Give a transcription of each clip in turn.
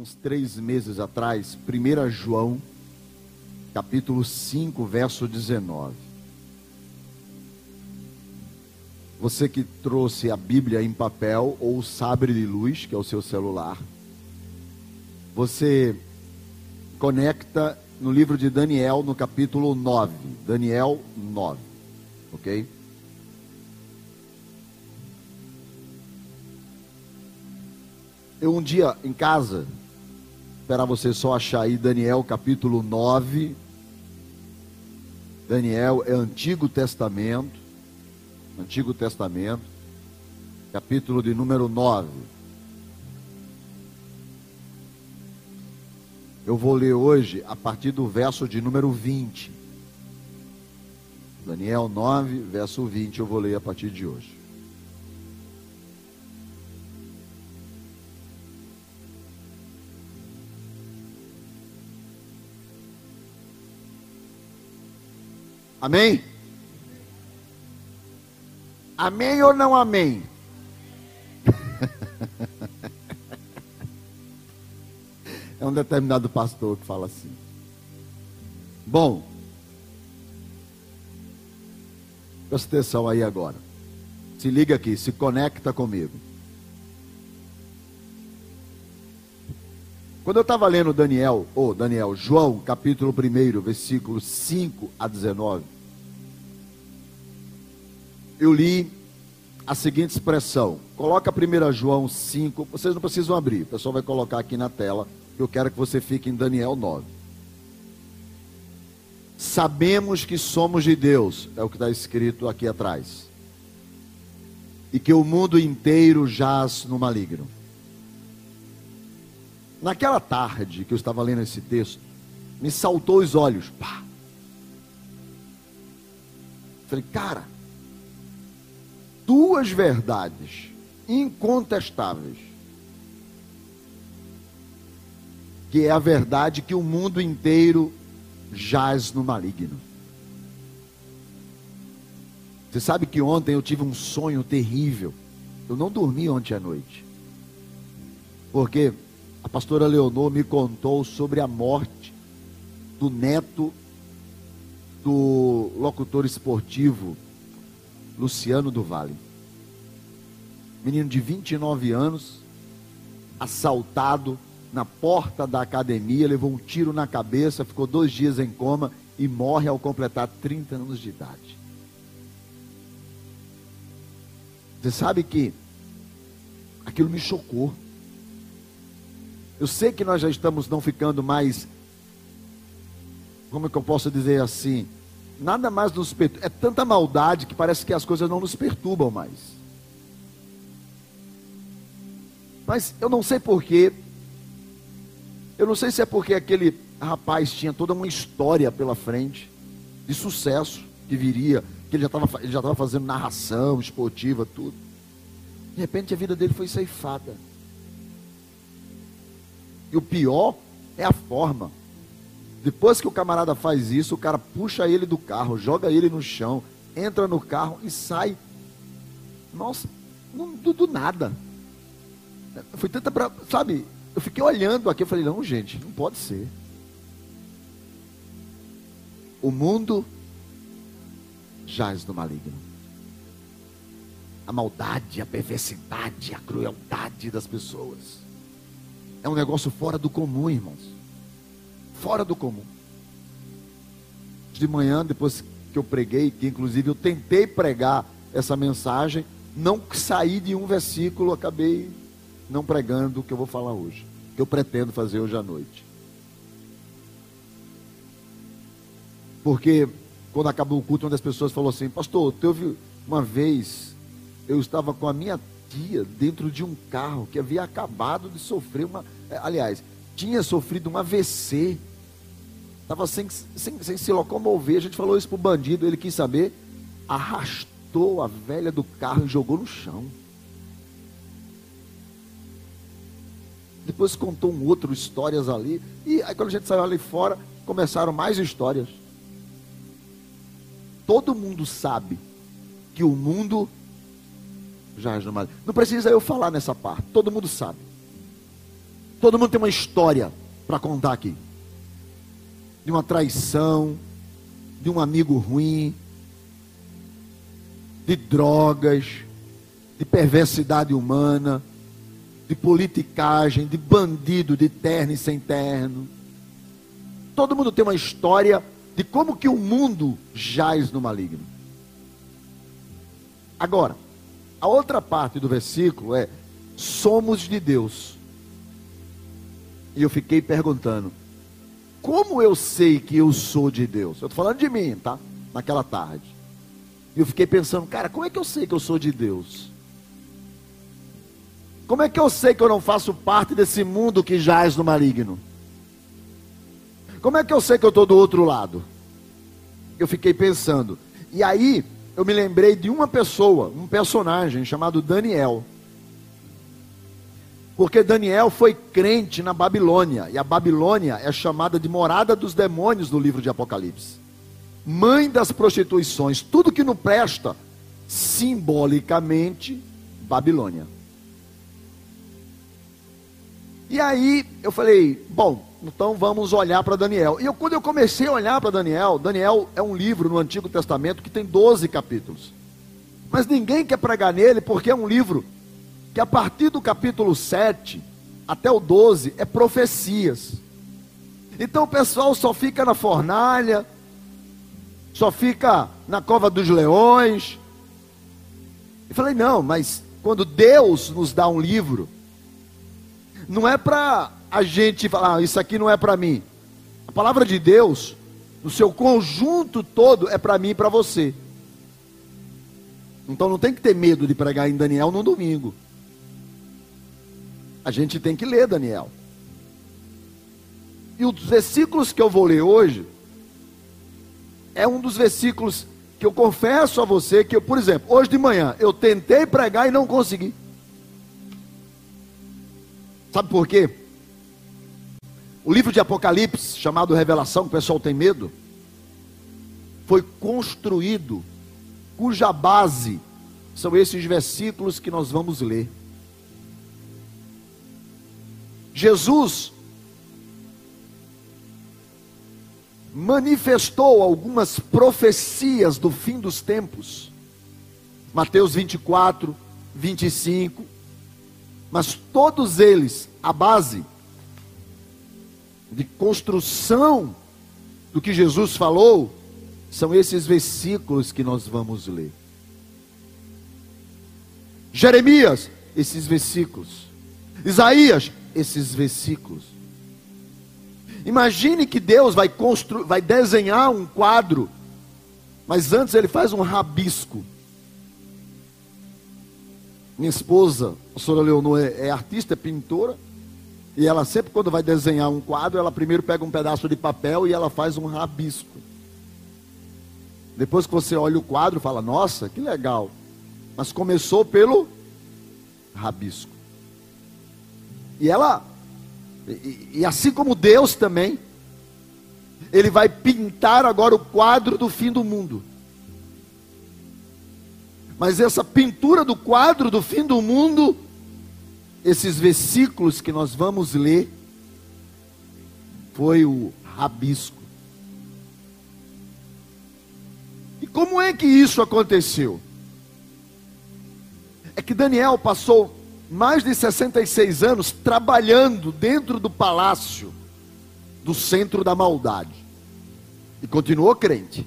uns três meses atrás, 1 João, capítulo 5, verso 19. Você que trouxe a Bíblia em papel ou o sabre de luz, que é o seu celular, você conecta no livro de Daniel, no capítulo 9. Daniel 9. Ok? Eu um dia em casa, esperar você só achar aí Daniel capítulo 9. Daniel é Antigo Testamento. Antigo Testamento, capítulo de número 9. Eu vou ler hoje a partir do verso de número 20. Daniel 9, verso 20, eu vou ler a partir de hoje. Amém? Amém ou não amém? é um determinado pastor que fala assim. Bom, presta atenção aí agora. Se liga aqui, se conecta comigo. Quando eu estava lendo Daniel, ou oh, Daniel, João, capítulo 1, versículos 5 a 19, eu li a seguinte expressão. Coloca 1 João 5, vocês não precisam abrir, o pessoal vai colocar aqui na tela, eu quero que você fique em Daniel 9. Sabemos que somos de Deus, é o que está escrito aqui atrás, e que o mundo inteiro jaz no maligno. Naquela tarde que eu estava lendo esse texto, me saltou os olhos. Pá. Falei, cara, duas verdades incontestáveis. Que é a verdade que o mundo inteiro jaz no maligno. Você sabe que ontem eu tive um sonho terrível. Eu não dormi ontem à noite. Porque a pastora Leonor me contou sobre a morte do neto do locutor esportivo Luciano do Vale. Menino de 29 anos, assaltado na porta da academia, levou um tiro na cabeça, ficou dois dias em coma e morre ao completar 30 anos de idade. Você sabe que aquilo me chocou. Eu sei que nós já estamos não ficando mais, como é que eu posso dizer assim? Nada mais nos perturba. É tanta maldade que parece que as coisas não nos perturbam mais. Mas eu não sei porquê. Eu não sei se é porque aquele rapaz tinha toda uma história pela frente de sucesso que viria, que ele já estava fazendo narração esportiva, tudo. De repente a vida dele foi ceifada. E o pior é a forma. Depois que o camarada faz isso, o cara puxa ele do carro, joga ele no chão, entra no carro e sai. Nossa, do, do nada. Foi tanta pra, sabe? Eu fiquei olhando aqui, eu falei, não, gente, não pode ser. O mundo jaz no maligno. A maldade, a perversidade, a crueldade das pessoas. É um negócio fora do comum, irmãos. Fora do comum. De manhã, depois que eu preguei, que inclusive eu tentei pregar essa mensagem, não saí de um versículo, acabei não pregando o que eu vou falar hoje, que eu pretendo fazer hoje à noite. Porque quando acabou o culto, uma das pessoas falou assim: Pastor, teve uma vez, eu estava com a minha dia dentro de um carro que havia acabado de sofrer uma. É, aliás, tinha sofrido um AVC. Estava sem, sem, sem se locomover. A gente falou isso para o bandido, ele quis saber. Arrastou a velha do carro e jogou no chão. Depois contou um outro histórias ali. E aí quando a gente saiu ali fora, começaram mais histórias. Todo mundo sabe que o mundo no maligno. Não precisa eu falar nessa parte, todo mundo sabe. Todo mundo tem uma história para contar aqui. De uma traição, de um amigo ruim, de drogas, de perversidade humana, de politicagem, de bandido, de terno e sem terno. Todo mundo tem uma história de como que o mundo jaz no maligno. Agora, a outra parte do versículo é: somos de Deus. E eu fiquei perguntando: como eu sei que eu sou de Deus? Eu estou falando de mim, tá? Naquela tarde. E eu fiquei pensando, cara, como é que eu sei que eu sou de Deus? Como é que eu sei que eu não faço parte desse mundo que jaz no maligno? Como é que eu sei que eu estou do outro lado? Eu fiquei pensando. E aí, eu me lembrei de uma pessoa, um personagem chamado Daniel. Porque Daniel foi crente na Babilônia, e a Babilônia é chamada de morada dos demônios no livro de Apocalipse. Mãe das prostituições, tudo que não presta, simbolicamente, Babilônia. E aí eu falei, bom, então vamos olhar para Daniel. E eu, quando eu comecei a olhar para Daniel, Daniel é um livro no Antigo Testamento que tem 12 capítulos. Mas ninguém quer pregar nele porque é um livro que a partir do capítulo 7 até o 12 é profecias. Então o pessoal só fica na fornalha, só fica na cova dos leões. E falei, não, mas quando Deus nos dá um livro, não é para a gente falar, ah, isso aqui não é para mim. A palavra de Deus, no seu conjunto todo, é para mim e para você. Então não tem que ter medo de pregar em Daniel no domingo. A gente tem que ler Daniel. E os versículos que eu vou ler hoje é um dos versículos que eu confesso a você que, eu, por exemplo, hoje de manhã eu tentei pregar e não consegui. Sabe por quê? O livro de Apocalipse, chamado Revelação, que o pessoal tem medo, foi construído, cuja base são esses versículos que nós vamos ler. Jesus manifestou algumas profecias do fim dos tempos. Mateus 24, 25. Mas todos eles, a base de construção do que Jesus falou, são esses versículos que nós vamos ler. Jeremias, esses versículos. Isaías, esses versículos. Imagine que Deus vai construir, vai desenhar um quadro, mas antes ele faz um rabisco. Minha esposa, a senhora Leonor, é, é artista, é pintora, e ela sempre quando vai desenhar um quadro, ela primeiro pega um pedaço de papel e ela faz um rabisco. Depois que você olha o quadro, fala: "Nossa, que legal". Mas começou pelo rabisco. E ela, e, e assim como Deus também, Ele vai pintar agora o quadro do fim do mundo. Mas essa pintura do quadro do fim do mundo, esses versículos que nós vamos ler, foi o rabisco. E como é que isso aconteceu? É que Daniel passou mais de 66 anos trabalhando dentro do palácio do centro da maldade. E continuou crente.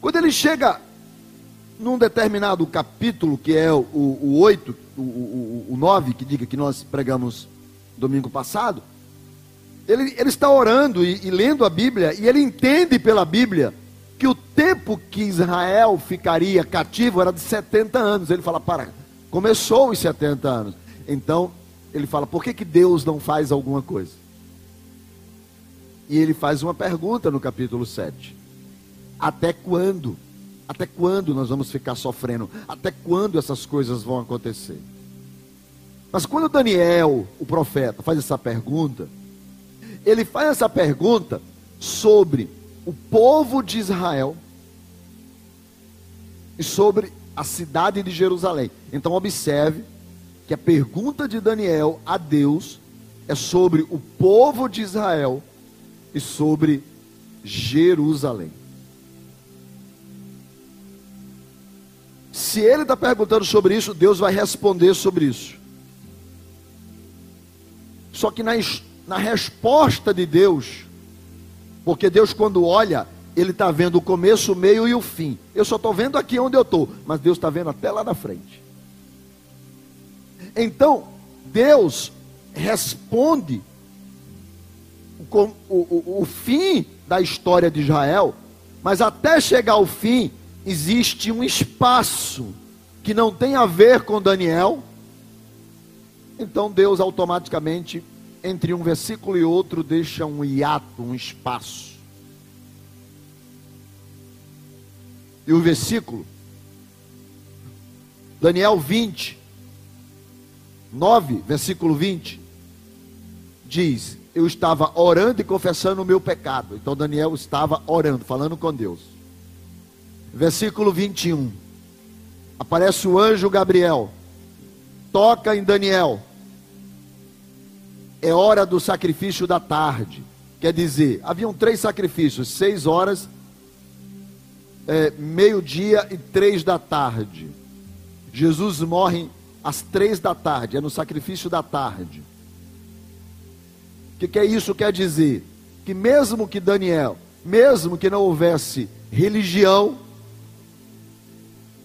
Quando ele chega num determinado capítulo, que é o, o 8, o, o, o 9, que diga que nós pregamos domingo passado, ele, ele está orando e, e lendo a Bíblia, e ele entende pela Bíblia que o tempo que Israel ficaria cativo era de 70 anos. Ele fala: para, Começou os 70 anos. Então, ele fala: por que, que Deus não faz alguma coisa? E ele faz uma pergunta no capítulo 7. Até quando? Até quando nós vamos ficar sofrendo? Até quando essas coisas vão acontecer? Mas quando Daniel, o profeta, faz essa pergunta, ele faz essa pergunta sobre o povo de Israel e sobre a cidade de Jerusalém. Então observe que a pergunta de Daniel a Deus é sobre o povo de Israel e sobre Jerusalém. Se ele está perguntando sobre isso, Deus vai responder sobre isso. Só que na, na resposta de Deus, porque Deus, quando olha, Ele está vendo o começo, o meio e o fim. Eu só estou vendo aqui onde eu estou, mas Deus está vendo até lá na frente. Então, Deus responde o, o, o fim da história de Israel, mas até chegar ao fim, existe um espaço que não tem a ver com Daniel. Então Deus automaticamente, entre um versículo e outro, deixa um hiato, um espaço. E o versículo, Daniel 20, 9, versículo 20, diz: Eu estava orando e confessando o meu pecado. Então Daniel estava orando, falando com Deus. Versículo 21. Aparece o anjo Gabriel, toca em Daniel. É hora do sacrifício da tarde. Quer dizer, haviam três sacrifícios: seis horas, é, meio-dia e três da tarde. Jesus morre às três da tarde, é no sacrifício da tarde. O que, que é isso quer dizer? Que mesmo que Daniel, mesmo que não houvesse religião,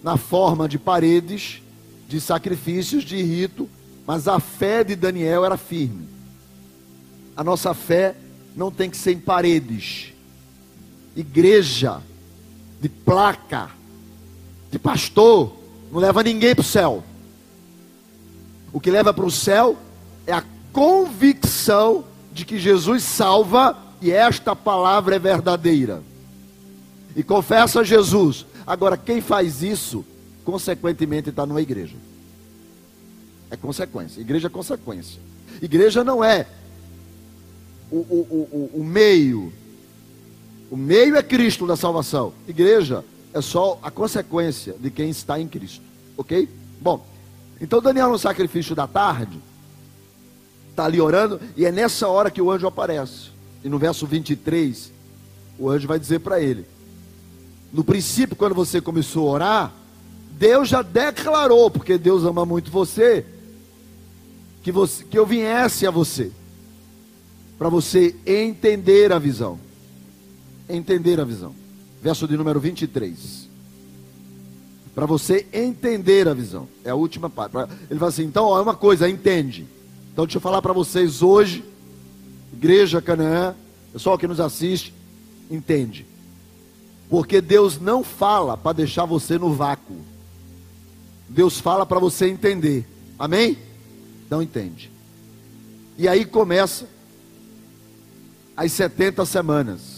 na forma de paredes, de sacrifícios, de rito, mas a fé de Daniel era firme. A nossa fé não tem que ser em paredes, igreja, de placa, de pastor, não leva ninguém para o céu. O que leva para o céu é a convicção de que Jesus salva e esta palavra é verdadeira. E confessa a Jesus. Agora, quem faz isso, consequentemente está numa igreja. É consequência. Igreja é consequência. Igreja não é o, o, o, o meio. O meio é Cristo da salvação. Igreja é só a consequência de quem está em Cristo. Ok? Bom, então Daniel no sacrifício da tarde está ali orando e é nessa hora que o anjo aparece. E no verso 23, o anjo vai dizer para ele: No princípio, quando você começou a orar, Deus já declarou, porque Deus ama muito você, que, você, que eu viesse a você, para você entender a visão. Entender a visão. Verso de número 23 para você entender a visão. É a última parte. Ele fala assim: então, ó, é uma coisa, entende. Então, deixa eu falar para vocês hoje, Igreja Canaã, pessoal que nos assiste, entende. Porque Deus não fala para deixar você no vácuo. Deus fala para você entender. Amém? Então entende. E aí começa as 70 semanas.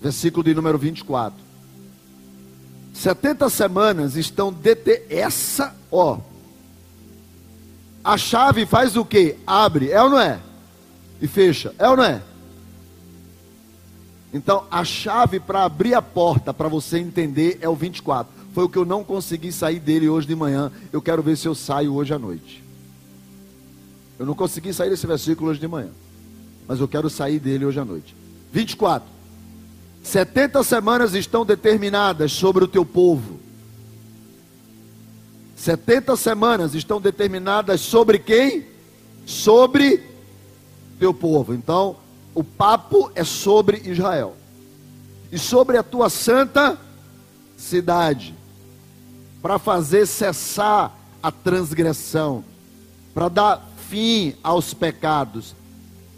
Versículo de número 24. 70 semanas estão deter essa, ó. A chave faz o que? Abre, é ou não é? E fecha, é ou não é? Então, a chave para abrir a porta para você entender é o 24. Foi o que eu não consegui sair dele hoje de manhã. Eu quero ver se eu saio hoje à noite. Eu não consegui sair desse versículo hoje de manhã. Mas eu quero sair dele hoje à noite. 24. 70 semanas estão determinadas sobre o teu povo. 70 semanas estão determinadas sobre quem? Sobre teu povo. Então, o papo é sobre Israel. E sobre a tua santa cidade. Para fazer cessar a transgressão. Para dar fim aos pecados.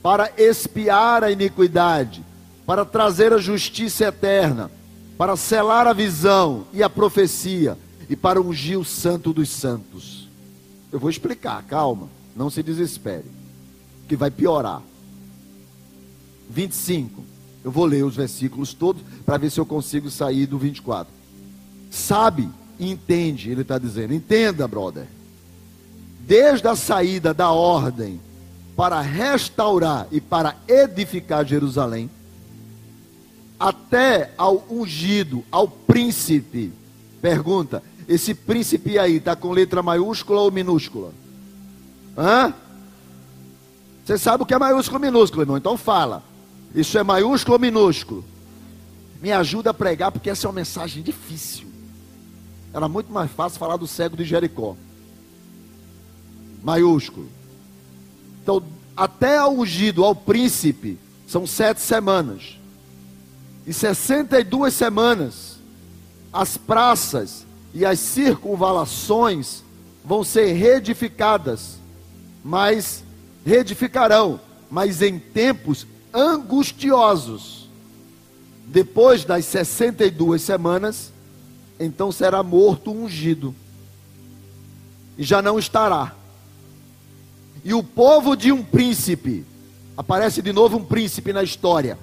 Para expiar a iniquidade para trazer a justiça eterna, para selar a visão e a profecia e para ungir o santo dos santos. Eu vou explicar, calma, não se desespere, que vai piorar. 25. Eu vou ler os versículos todos para ver se eu consigo sair do 24. Sabe e entende, ele está dizendo. Entenda, brother. Desde a saída da ordem para restaurar e para edificar Jerusalém, até ao ungido, ao príncipe. Pergunta: esse príncipe aí está com letra maiúscula ou minúscula? Hã? Você sabe o que é maiúsculo ou minúsculo, irmão? Então fala. Isso é maiúsculo ou minúsculo? Me ajuda a pregar, porque essa é uma mensagem difícil. Era muito mais fácil falar do cego de Jericó. Maiúsculo. Então, até ao ungido, ao príncipe, são sete semanas. E 62 semanas, as praças e as circunvalações vão ser reedificadas, mas reedificarão, mas em tempos angustiosos. Depois das 62 semanas, então será morto ungido, e já não estará. E o povo de um príncipe, aparece de novo um príncipe na história.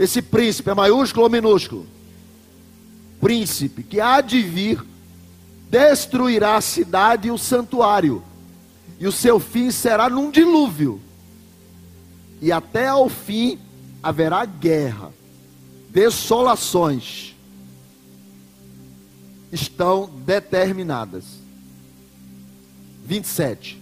Esse príncipe é maiúsculo ou minúsculo? Príncipe que há de vir destruirá a cidade e o santuário, e o seu fim será num dilúvio, e até ao fim haverá guerra, desolações estão determinadas. 27.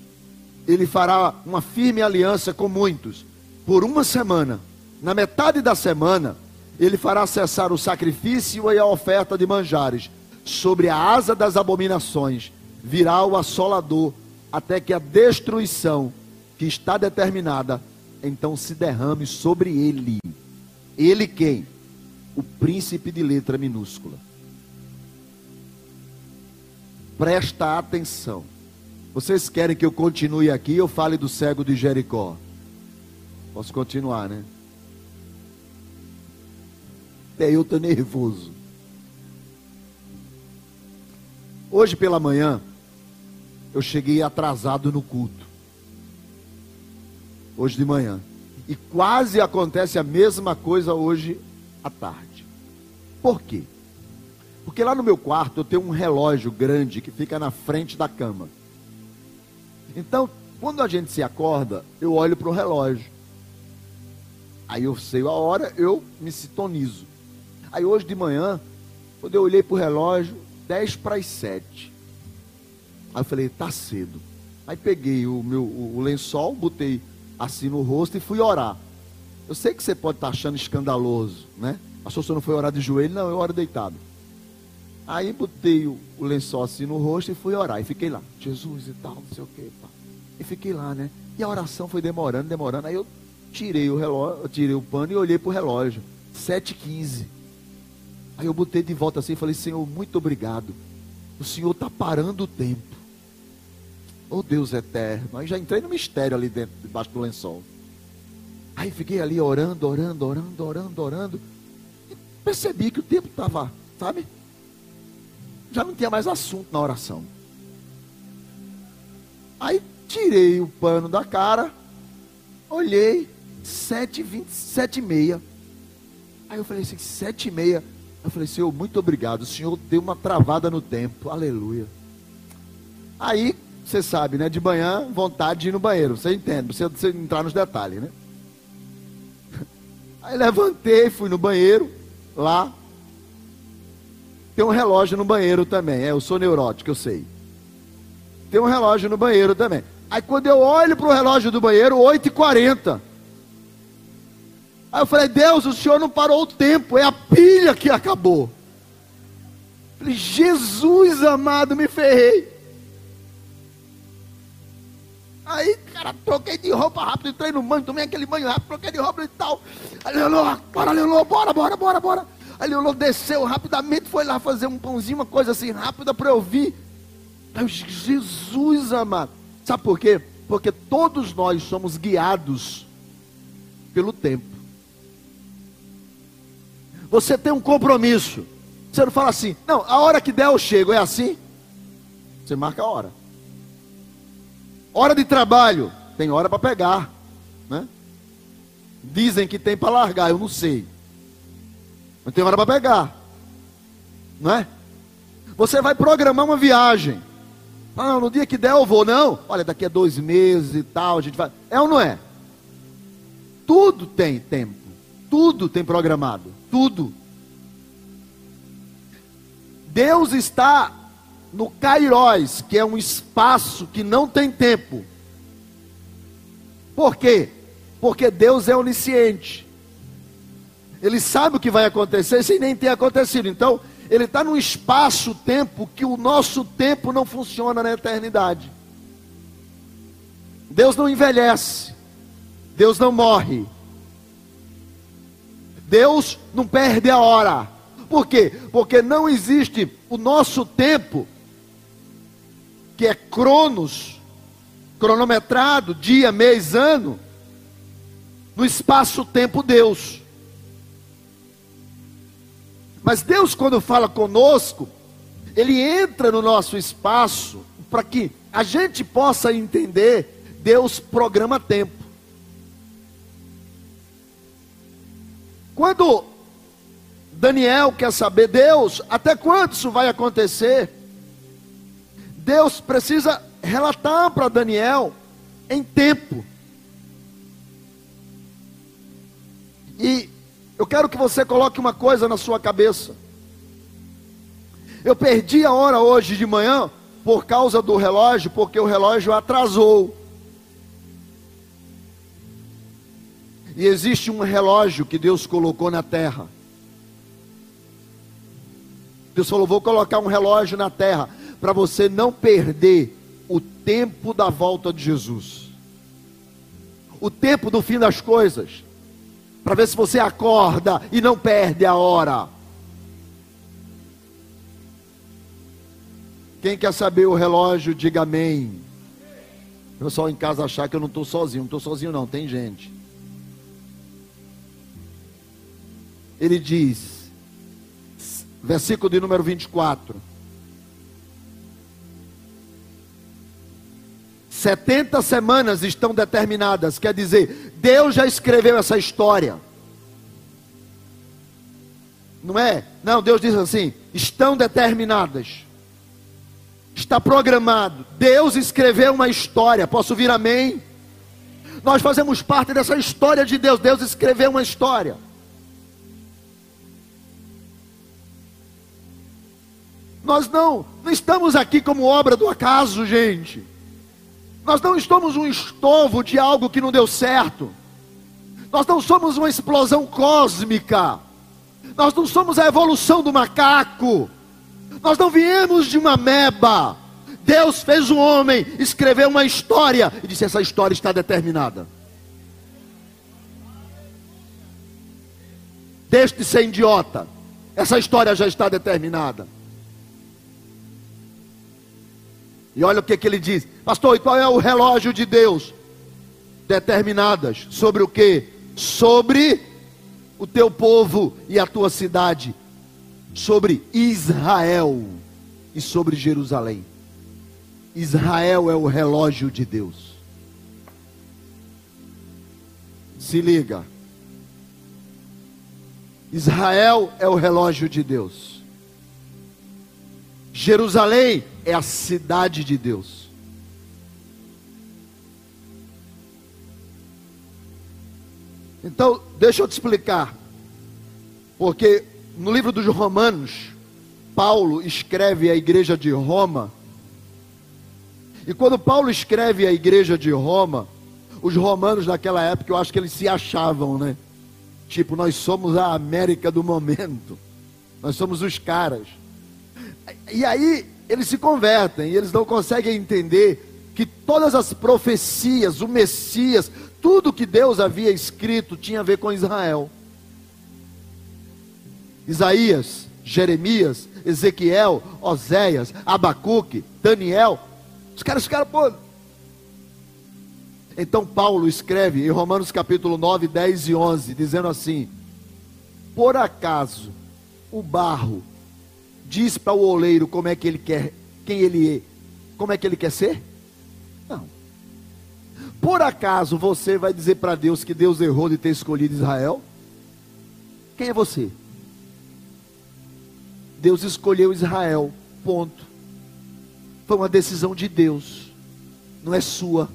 Ele fará uma firme aliança com muitos por uma semana. Na metade da semana, ele fará cessar o sacrifício e a oferta de manjares sobre a asa das abominações virá o assolador, até que a destruição que está determinada então se derrame sobre ele. Ele quem? O príncipe de letra minúscula. Presta atenção. Vocês querem que eu continue aqui ou fale do cego de Jericó? Posso continuar, né? Até eu estou nervoso. Hoje pela manhã, eu cheguei atrasado no culto. Hoje de manhã. E quase acontece a mesma coisa hoje à tarde. Por quê? Porque lá no meu quarto eu tenho um relógio grande que fica na frente da cama. Então, quando a gente se acorda, eu olho para o relógio. Aí eu sei a hora, eu me sintonizo. Aí hoje de manhã, quando eu olhei para o relógio, 10 para as 7. Aí eu falei, tá cedo. Aí peguei o meu o lençol, botei assim no rosto e fui orar. Eu sei que você pode estar achando escandaloso, né? Achou que você não foi orar de joelho? Não, eu oro deitado. Aí botei o, o lençol assim no rosto e fui orar. E fiquei lá, Jesus e tal, não sei o que. Pá. E fiquei lá, né? E a oração foi demorando, demorando. Aí eu tirei o relógio, tirei o pano e olhei para o relógio. 7h15. Aí eu botei de volta assim e falei, Senhor, muito obrigado. O Senhor está parando o tempo. Oh Deus eterno. Aí já entrei no mistério ali dentro, debaixo do lençol. Aí fiquei ali orando, orando, orando, orando, orando. E percebi que o tempo estava, sabe? Já não tinha mais assunto na oração. Aí tirei o pano da cara, olhei, sete vinte, sete e meia. Aí eu falei assim, sete e meia. Eu falei, Senhor, muito obrigado. O Senhor deu uma travada no tempo. Aleluia. Aí, você sabe, né? De manhã, vontade de ir no banheiro. Você entende, você, você entrar nos detalhes, né? Aí levantei, fui no banheiro, lá. Tem um relógio no banheiro também. É, eu sou neurótico, eu sei. Tem um relógio no banheiro também. Aí quando eu olho para o relógio do banheiro, 8h40. Aí eu falei, Deus, o Senhor não parou o tempo, é a pilha que acabou. falei, Jesus amado, me ferrei. Aí, cara, troquei de roupa rápido, entrei no banho, tomei aquele banho rápido, troquei de roupa e tal. Aí, Leonor, bora, Leonor, bora, bora, bora, bora. Aí, Leonor desceu rapidamente, foi lá fazer um pãozinho, uma coisa assim rápida para eu vir. Aí, Jesus amado. Sabe por quê? Porque todos nós somos guiados pelo tempo. Você tem um compromisso. Você não fala assim, não, a hora que der eu chego, é assim? Você marca a hora. Hora de trabalho, tem hora para pegar, né? Dizem que tem para largar, eu não sei. Mas tem hora para pegar. Não é? Você vai programar uma viagem. Ah, no dia que der eu vou. Não, olha, daqui a dois meses e tal, a gente vai. É ou não é? Tudo tem tempo. Tudo tem programado. Tudo. Deus está no Kairos, que é um espaço que não tem tempo. Por quê? Porque Deus é onisciente. Ele sabe o que vai acontecer sem nem ter acontecido. Então, ele está num espaço-tempo que o nosso tempo não funciona na eternidade. Deus não envelhece. Deus não morre. Deus não perde a hora. Por quê? Porque não existe o nosso tempo, que é cronos, cronometrado, dia, mês, ano, no espaço-tempo Deus. Mas Deus, quando fala conosco, Ele entra no nosso espaço para que a gente possa entender, Deus programa tempo. Quando Daniel quer saber, Deus, até quando isso vai acontecer? Deus precisa relatar para Daniel em tempo. E eu quero que você coloque uma coisa na sua cabeça. Eu perdi a hora hoje de manhã por causa do relógio, porque o relógio atrasou. E existe um relógio que Deus colocou na terra. Deus falou: vou colocar um relógio na terra para você não perder o tempo da volta de Jesus, o tempo do fim das coisas, para ver se você acorda e não perde a hora. Quem quer saber o relógio, diga amém. O pessoal em casa achar que eu não estou sozinho, não estou sozinho, não, tem gente. Ele diz, versículo de número 24: 70 semanas estão determinadas, quer dizer, Deus já escreveu essa história. Não é? Não, Deus diz assim: estão determinadas. Está programado. Deus escreveu uma história. Posso vir amém? Nós fazemos parte dessa história de Deus. Deus escreveu uma história. Nós não, não estamos aqui como obra do acaso, gente. Nós não estamos um estovo de algo que não deu certo. Nós não somos uma explosão cósmica. Nós não somos a evolução do macaco. Nós não viemos de uma meba. Deus fez um homem, escreveu uma história e disse: essa história está determinada. Deixe de ser idiota. Essa história já está determinada. E olha o que, que ele diz, pastor, e qual é o relógio de Deus? Determinadas sobre o que? Sobre o teu povo e a tua cidade, sobre Israel e sobre Jerusalém. Israel é o relógio de Deus. Se liga. Israel é o relógio de Deus. Jerusalém é a cidade de Deus. Então, deixa eu te explicar. Porque no livro dos Romanos, Paulo escreve à igreja de Roma. E quando Paulo escreve à igreja de Roma, os romanos naquela época, eu acho que eles se achavam, né? Tipo, nós somos a América do momento. Nós somos os caras. E aí eles se convertem e eles não conseguem entender que todas as profecias, o Messias, tudo que Deus havia escrito tinha a ver com Israel. Isaías, Jeremias, Ezequiel, Oséias, Abacuque, Daniel, os caras ficaram, pô. Então Paulo escreve em Romanos capítulo 9, 10 e 11, dizendo assim: Por acaso o barro diz para o oleiro como é que ele quer, quem ele é, como é que ele quer ser? Não. Por acaso você vai dizer para Deus que Deus errou de ter escolhido Israel? Quem é você? Deus escolheu Israel. Ponto. Foi uma decisão de Deus, não é sua.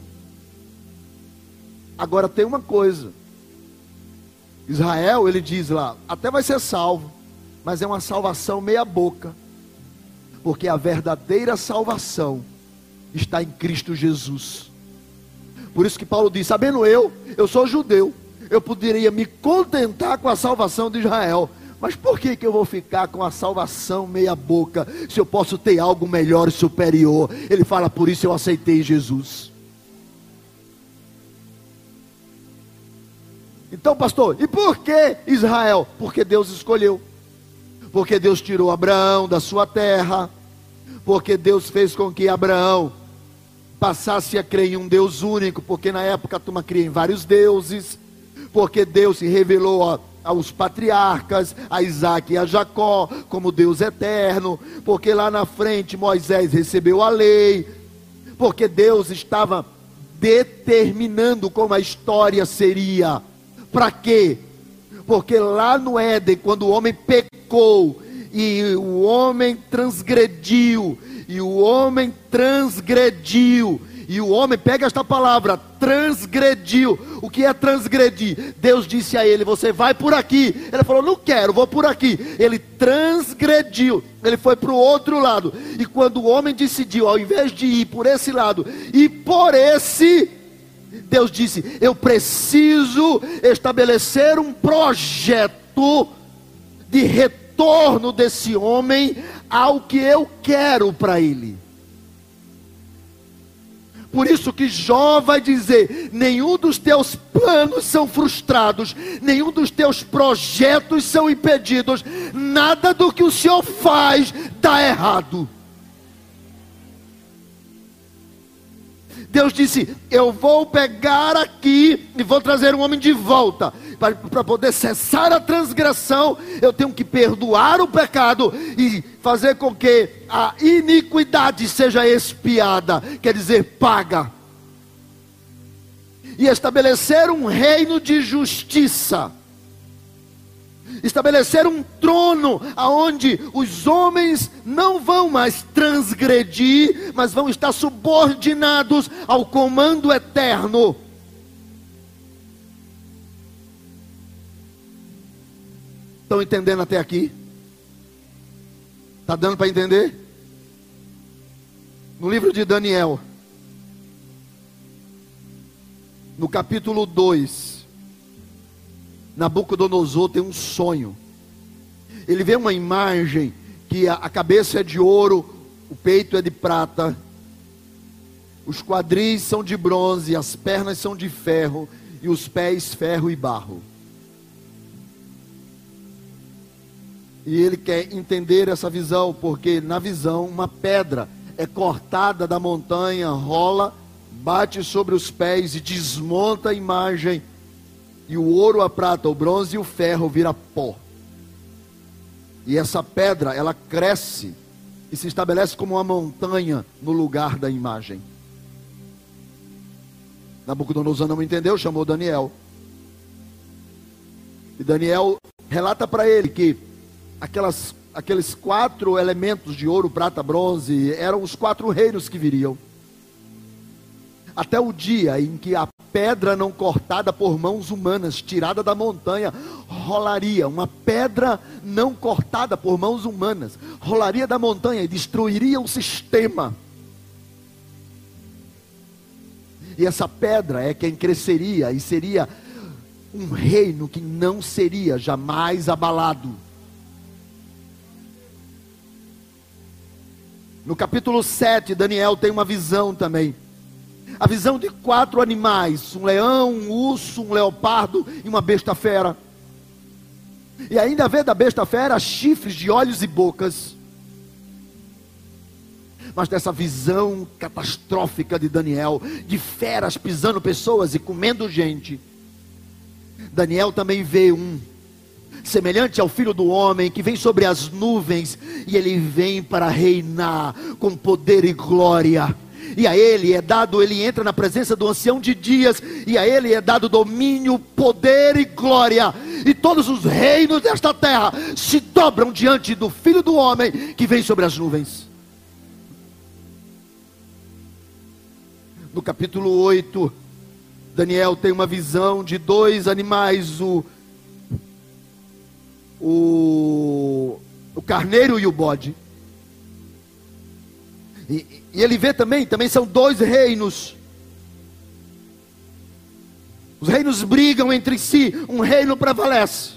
Agora tem uma coisa. Israel, ele diz lá, até vai ser salvo mas é uma salvação meia-boca, porque a verdadeira salvação está em Cristo Jesus. Por isso que Paulo diz: sabendo eu, eu sou judeu, eu poderia me contentar com a salvação de Israel. Mas por que, que eu vou ficar com a salvação meia boca, se eu posso ter algo melhor e superior? Ele fala, por isso eu aceitei Jesus. Então, pastor, e por que Israel? Porque Deus escolheu. Porque Deus tirou Abraão da sua terra. Porque Deus fez com que Abraão passasse a crer em um Deus único. Porque na época a turma cria em vários deuses. Porque Deus se revelou a aos patriarcas, a Isaac e a Jacó, como Deus eterno, porque lá na frente Moisés recebeu a lei, porque Deus estava determinando como a história seria. Para quê? Porque lá no Éden, quando o homem pecou e o homem transgrediu, e o homem transgrediu, e o homem pega esta palavra, transgrediu. O que é transgredir? Deus disse a ele: Você vai por aqui. Ele falou: Não quero, vou por aqui. Ele transgrediu. Ele foi para o outro lado. E quando o homem decidiu, ao invés de ir por esse lado, e por esse, Deus disse: Eu preciso estabelecer um projeto de retorno desse homem ao que eu quero para ele. Por isso que Jó vai dizer: nenhum dos teus planos são frustrados, nenhum dos teus projetos são impedidos, nada do que o Senhor faz dá errado. Deus disse: Eu vou pegar aqui e vou trazer um homem de volta. Para poder cessar a transgressão, eu tenho que perdoar o pecado e fazer com que a iniquidade seja expiada quer dizer, paga. E estabelecer um reino de justiça estabelecer um trono aonde os homens não vão mais transgredir, mas vão estar subordinados ao comando eterno. Estão entendendo até aqui? Está dando para entender? No livro de Daniel, no capítulo 2, Nabucodonosor tem um sonho. Ele vê uma imagem que a, cabeça é de ouro, o peito é de prata, os quadris são de bronze, as pernas são de ferro e os pés ferro e barro. E ele quer entender essa visão, porque na visão uma pedra é cortada da montanha, rola, bate sobre os pés e desmonta a imagem e o ouro, a prata, o bronze e o ferro vira pó. E essa pedra, ela cresce e se estabelece como uma montanha no lugar da imagem. Nabucodonosor não entendeu, chamou Daniel. E Daniel relata para ele que aquelas, aqueles quatro elementos de ouro, prata, bronze eram os quatro reinos que viriam. Até o dia em que a pedra não cortada por mãos humanas, tirada da montanha, rolaria. Uma pedra não cortada por mãos humanas, rolaria da montanha e destruiria o sistema. E essa pedra é quem cresceria e seria um reino que não seria jamais abalado. No capítulo 7, Daniel tem uma visão também a visão de quatro animais: um leão, um urso, um leopardo e uma besta fera. E ainda vê da besta fera chifres de olhos e bocas. Mas dessa visão catastrófica de Daniel, de feras pisando pessoas e comendo gente, Daniel também vê um semelhante ao filho do homem que vem sobre as nuvens e ele vem para reinar com poder e glória e a ele é dado, ele entra na presença do ancião de dias, e a ele é dado domínio, poder e glória. E todos os reinos desta terra se dobram diante do filho do homem que vem sobre as nuvens. No capítulo 8, Daniel tem uma visão de dois animais, o, o, o carneiro e o bode. E, e ele vê também, também são dois reinos. Os reinos brigam entre si, um reino prevalece.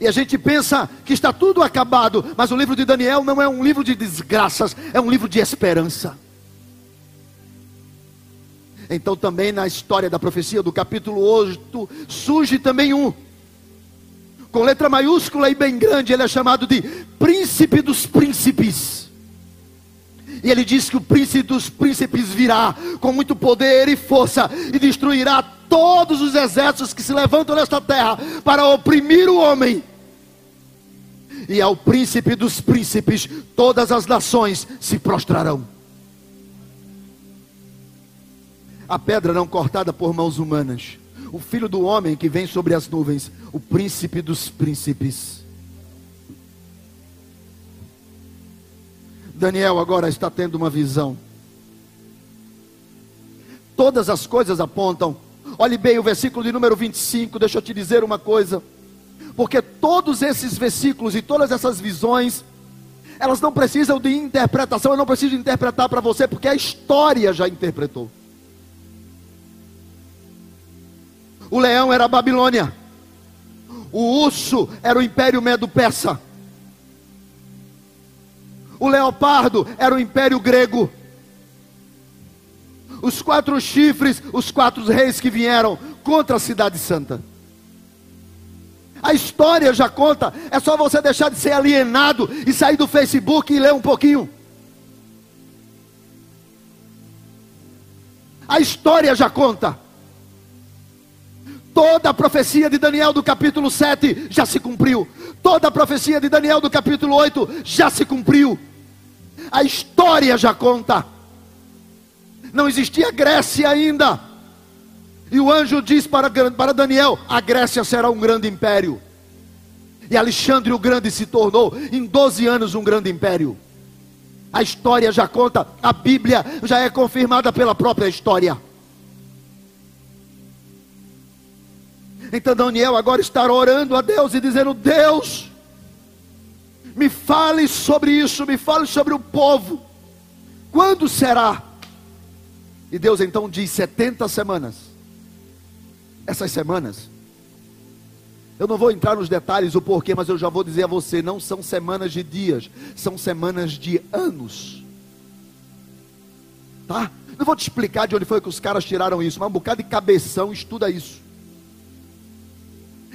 E a gente pensa que está tudo acabado, mas o livro de Daniel não é um livro de desgraças, é um livro de esperança. Então, também na história da profecia do capítulo 8, surge também um, com letra maiúscula e bem grande, ele é chamado de Príncipe dos Príncipes. E ele diz que o príncipe dos príncipes virá com muito poder e força e destruirá todos os exércitos que se levantam nesta terra para oprimir o homem. E ao príncipe dos príncipes, todas as nações se prostrarão. A pedra não cortada por mãos humanas, o filho do homem que vem sobre as nuvens, o príncipe dos príncipes. Daniel agora está tendo uma visão. Todas as coisas apontam. Olhe bem o versículo de número 25, deixa eu te dizer uma coisa. Porque todos esses versículos e todas essas visões, elas não precisam de interpretação, eu não preciso interpretar para você, porque a história já interpretou. O leão era a Babilônia, o urso era o império medo-persa. O leopardo era o império grego. Os quatro chifres, os quatro reis que vieram contra a cidade santa. A história já conta, é só você deixar de ser alienado e sair do Facebook e ler um pouquinho. A história já conta. Toda a profecia de Daniel do capítulo 7 já se cumpriu. Toda a profecia de Daniel do capítulo 8 já se cumpriu a história já conta. Não existia Grécia ainda. E o anjo diz para, para Daniel: a Grécia será um grande império. E Alexandre o Grande se tornou, em 12 anos, um grande império. A história já conta, a Bíblia já é confirmada pela própria história. Então Daniel agora está orando a Deus e dizendo: Deus, me fale sobre isso, me fale sobre o povo. Quando será? E Deus então diz: 70 semanas. Essas semanas, eu não vou entrar nos detalhes o porquê, mas eu já vou dizer a você: não são semanas de dias, são semanas de anos. Tá? Não vou te explicar de onde foi que os caras tiraram isso, mas um bocado de cabeção estuda isso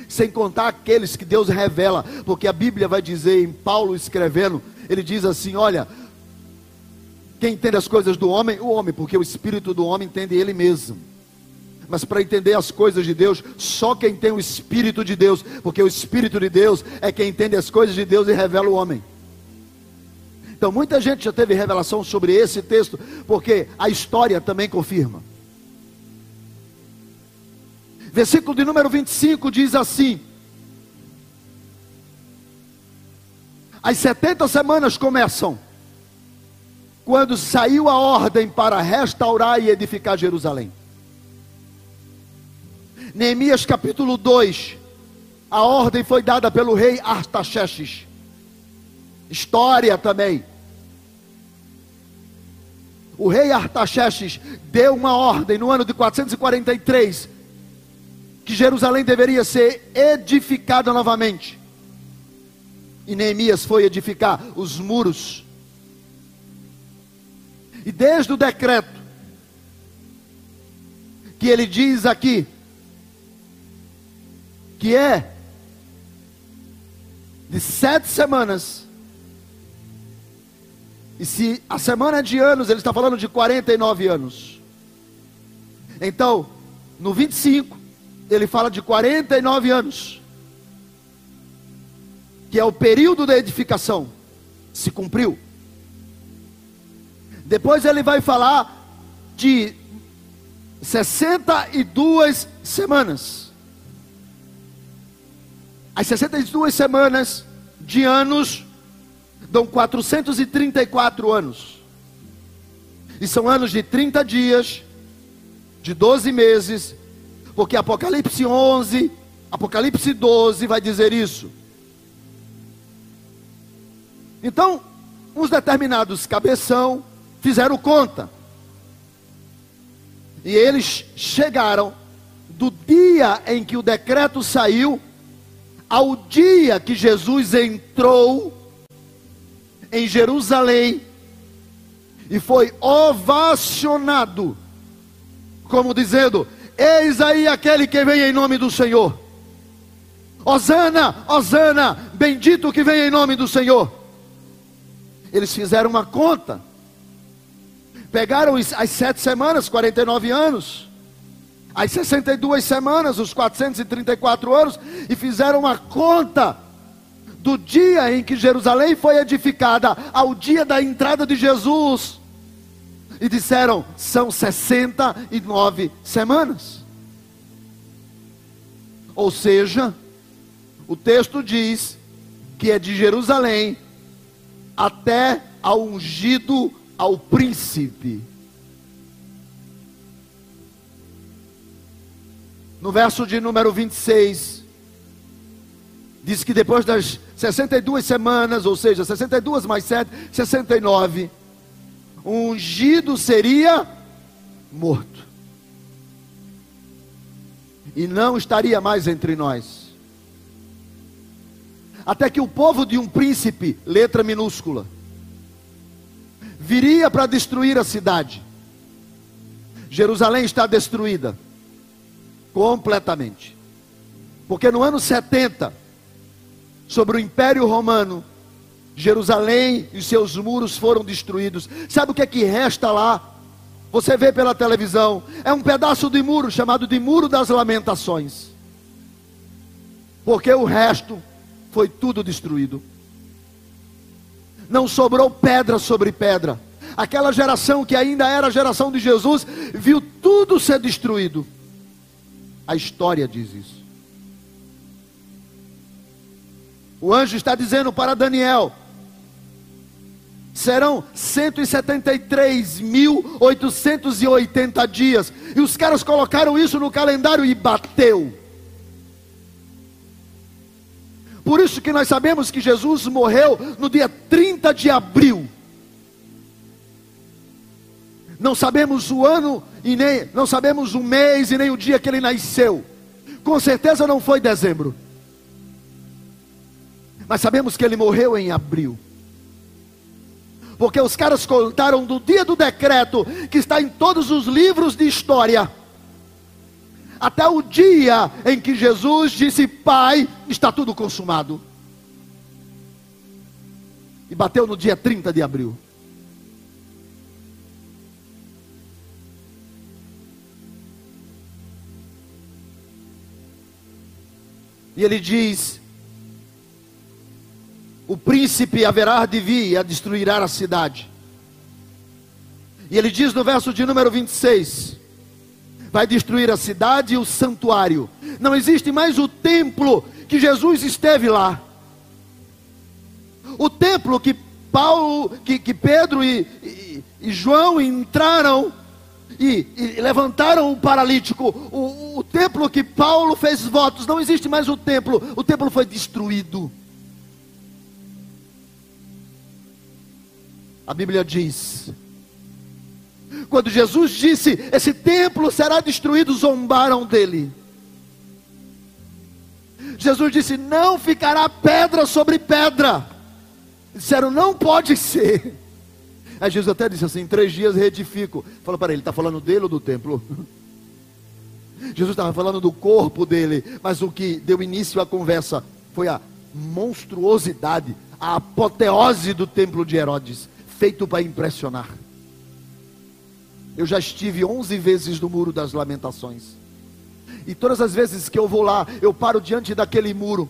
sem contar aqueles que Deus revela, porque a Bíblia vai dizer, em Paulo escrevendo, ele diz assim: olha, quem entende as coisas do homem, o homem, porque o espírito do homem entende ele mesmo. Mas para entender as coisas de Deus, só quem tem o Espírito de Deus, porque o Espírito de Deus é quem entende as coisas de Deus e revela o homem. Então muita gente já teve revelação sobre esse texto, porque a história também confirma. Versículo de número 25 diz assim: As 70 semanas começam quando saiu a ordem para restaurar e edificar Jerusalém. Neemias capítulo 2, a ordem foi dada pelo rei Artaxerxes. História também. O rei Artaxerxes deu uma ordem no ano de 443 que Jerusalém deveria ser edificada novamente. E Neemias foi edificar os muros. E desde o decreto, que ele diz aqui, que é de sete semanas, e se a semana é de anos, ele está falando de 49 anos. Então, no 25, ele fala de 49 anos, que é o período da edificação, se cumpriu. Depois ele vai falar de 62 semanas. As 62 semanas de anos dão 434 anos. E são anos de 30 dias, de 12 meses porque Apocalipse 11, Apocalipse 12 vai dizer isso. Então, uns determinados cabeção fizeram conta. E eles chegaram do dia em que o decreto saiu ao dia que Jesus entrou em Jerusalém e foi ovacionado, como dizendo: Eis aí aquele que vem em nome do Senhor. Osana, Osana, bendito que vem em nome do Senhor. Eles fizeram uma conta, pegaram as sete semanas, 49 anos, as 62 semanas, os 434 anos, e fizeram uma conta do dia em que Jerusalém foi edificada ao dia da entrada de Jesus. E disseram: são 69 semanas. Ou seja, o texto diz que é de Jerusalém até ao ungido ao príncipe. no verso de número 26, diz que depois das 62 semanas, ou seja, 62 mais 7, 69, o ungido seria morto. E não estaria mais entre nós. Até que o povo de um príncipe, letra minúscula, viria para destruir a cidade. Jerusalém está destruída completamente. Porque no ano 70, sobre o Império Romano, Jerusalém e seus muros foram destruídos. Sabe o que é que resta lá? Você vê pela televisão, é um pedaço de muro chamado de Muro das Lamentações. Porque o resto foi tudo destruído. Não sobrou pedra sobre pedra. Aquela geração que ainda era a geração de Jesus, viu tudo ser destruído. A história diz isso. O anjo está dizendo para Daniel: serão 173.880 dias. E os caras colocaram isso no calendário e bateu. Por isso que nós sabemos que Jesus morreu no dia 30 de abril. Não sabemos o ano e nem não sabemos o mês e nem o dia que ele nasceu. Com certeza não foi dezembro. Mas sabemos que ele morreu em abril. Porque os caras contaram do dia do decreto, que está em todos os livros de história, até o dia em que Jesus disse: Pai, está tudo consumado. E bateu no dia 30 de abril. E ele diz: O príncipe haverá de vir e destruirá a cidade. E ele diz no verso de número 26: Vai destruir a cidade e o santuário. Não existe mais o templo que Jesus esteve lá. O templo que Paulo, que, que Pedro e, e, e João entraram e, e levantaram o paralítico. O, o templo que Paulo fez votos, não existe mais o templo, o templo foi destruído. A Bíblia diz: quando Jesus disse: Esse templo será destruído, zombaram dele. Jesus disse: Não ficará pedra sobre pedra. Disseram: Não pode ser. Aí Jesus até disse assim: em três dias reedifico. Falou para ele: está falando dele ou do templo? Jesus estava falando do corpo dele, mas o que deu início à conversa foi a monstruosidade, a apoteose do templo de Herodes, feito para impressionar. Eu já estive onze vezes no muro das lamentações. E todas as vezes que eu vou lá, eu paro diante daquele muro.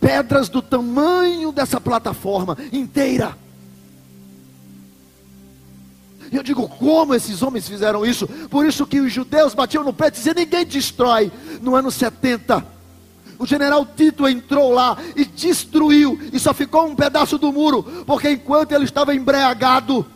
Pedras do tamanho dessa plataforma inteira e eu digo, como esses homens fizeram isso? Por isso que os judeus batiam no peito e diziam, ninguém destrói. No ano 70, o general Tito entrou lá e destruiu, e só ficou um pedaço do muro, porque enquanto ele estava embriagado,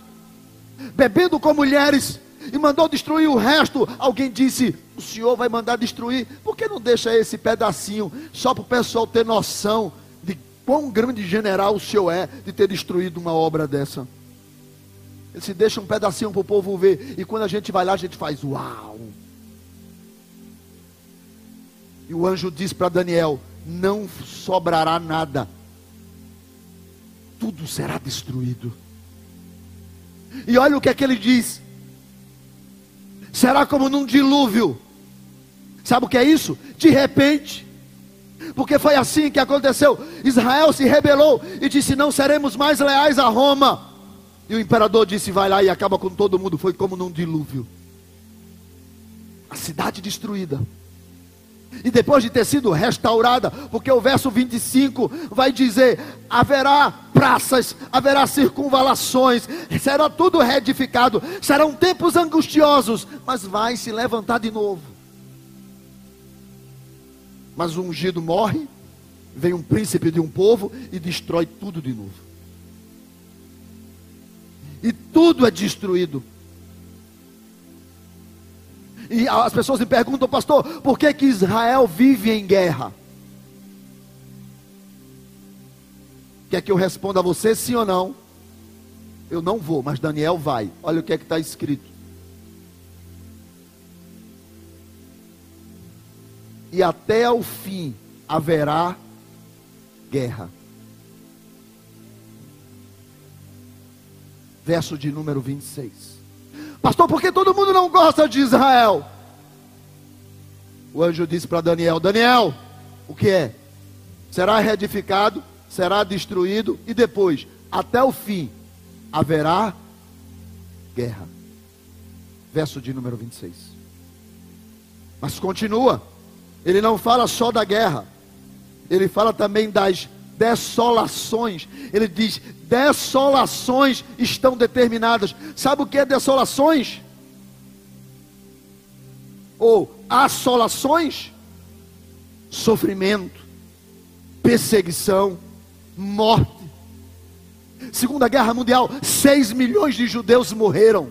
bebendo com mulheres, e mandou destruir o resto, alguém disse: O senhor vai mandar destruir, por que não deixa esse pedacinho, só para o pessoal ter noção de quão grande general o senhor é de ter destruído uma obra dessa? Ele se deixa um pedacinho para o povo ver. E quando a gente vai lá, a gente faz uau. E o anjo diz para Daniel: Não sobrará nada, tudo será destruído. E olha o que é que ele diz: será como num dilúvio. Sabe o que é isso? De repente, porque foi assim que aconteceu. Israel se rebelou e disse: Não seremos mais leais a Roma. E o imperador disse: Vai lá e acaba com todo mundo. Foi como num dilúvio. A cidade destruída. E depois de ter sido restaurada, porque o verso 25 vai dizer: haverá praças, haverá circunvalações, será tudo reedificado, serão tempos angustiosos, mas vai se levantar de novo. Mas o ungido morre, vem um príncipe de um povo e destrói tudo de novo. E tudo é destruído. E as pessoas me perguntam, pastor, por que, que Israel vive em guerra? Quer que eu responda a você sim ou não? Eu não vou, mas Daniel vai. Olha o que é que está escrito. E até o fim haverá guerra. Verso de número 26. Pastor, por que todo mundo não gosta de Israel? O anjo disse para Daniel: Daniel, o que é? Será reedificado, será destruído e depois, até o fim, haverá guerra. Verso de número 26. Mas continua. Ele não fala só da guerra. Ele fala também das desolações. Ele diz: desolações estão determinadas. Sabe o que é desolações? Ou assolações? Sofrimento, perseguição, morte. Segunda Guerra Mundial, 6 milhões de judeus morreram.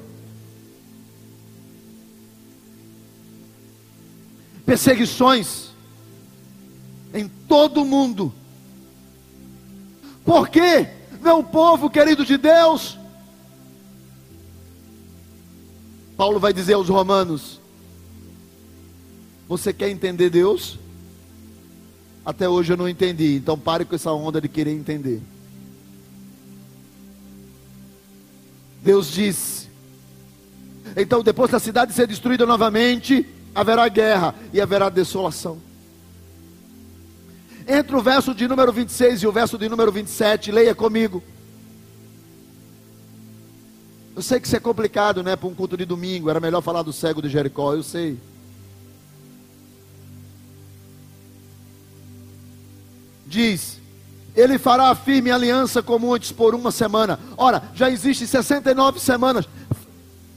Perseguições em todo o mundo por quê? Meu povo querido de Deus. Paulo vai dizer aos romanos: Você quer entender Deus? Até hoje eu não entendi, então pare com essa onda de querer entender. Deus disse: Então, depois da cidade ser destruída novamente, haverá guerra e haverá desolação. Entre o verso de número 26 e o verso de número 27, leia comigo. Eu sei que isso é complicado, né? Para um culto de domingo, era melhor falar do cego de Jericó, eu sei. Diz: Ele fará firme aliança com muitos por uma semana. Ora, já existem 69 semanas.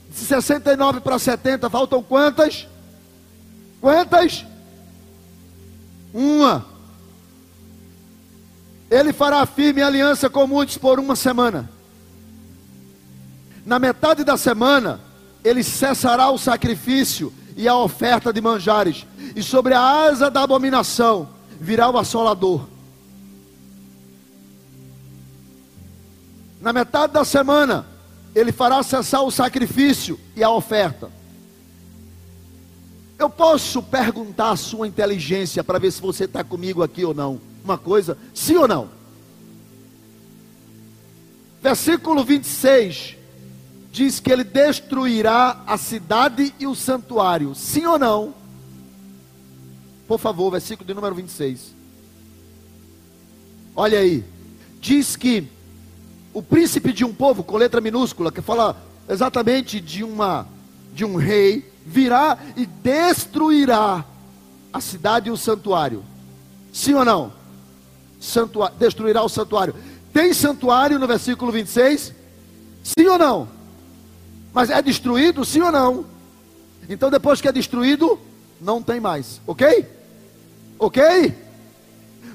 De 69 para 70, faltam quantas? Quantas? Uma. Ele fará firme aliança com muitos por uma semana. Na metade da semana, ele cessará o sacrifício e a oferta de manjares, e sobre a asa da abominação virá o assolador. Na metade da semana, ele fará cessar o sacrifício e a oferta. Eu posso perguntar a sua inteligência para ver se você está comigo aqui ou não uma coisa, sim ou não? Versículo 26 diz que ele destruirá a cidade e o santuário, sim ou não? Por favor, versículo de número 26. Olha aí, diz que o príncipe de um povo, com letra minúscula, que fala exatamente de uma de um rei, virá e destruirá a cidade e o santuário. Sim ou não? Santuário, destruirá o santuário. Tem santuário no versículo 26? Sim ou não? Mas é destruído, sim ou não? Então depois que é destruído, não tem mais, ok? Ok?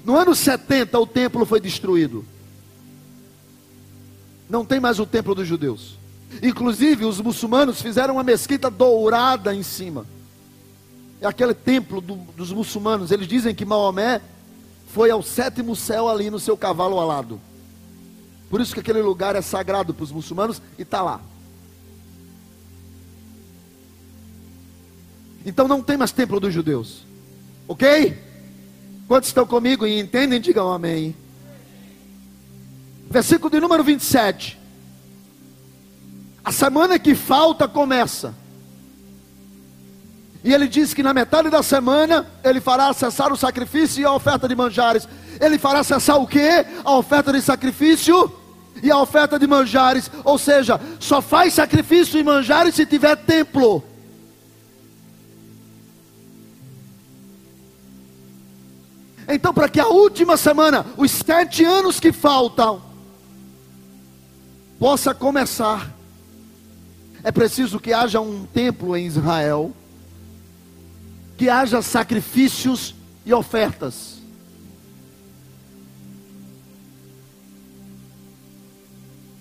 No ano 70 o templo foi destruído. Não tem mais o templo dos judeus. Inclusive os muçulmanos fizeram uma mesquita dourada em cima. É aquele templo do, dos muçulmanos. Eles dizem que Maomé foi ao sétimo céu ali no seu cavalo alado. Por isso que aquele lugar é sagrado para os muçulmanos e está lá. Então não tem mais templo dos judeus. Ok? Quantos estão comigo e entendem, digam amém. Versículo de número 27. A semana que falta começa. E ele diz que na metade da semana ele fará cessar o sacrifício e a oferta de manjares. Ele fará cessar o que? A oferta de sacrifício e a oferta de manjares. Ou seja, só faz sacrifício e manjares se tiver templo. Então, para que a última semana, os sete anos que faltam, possa começar, é preciso que haja um templo em Israel, que haja sacrifícios e ofertas.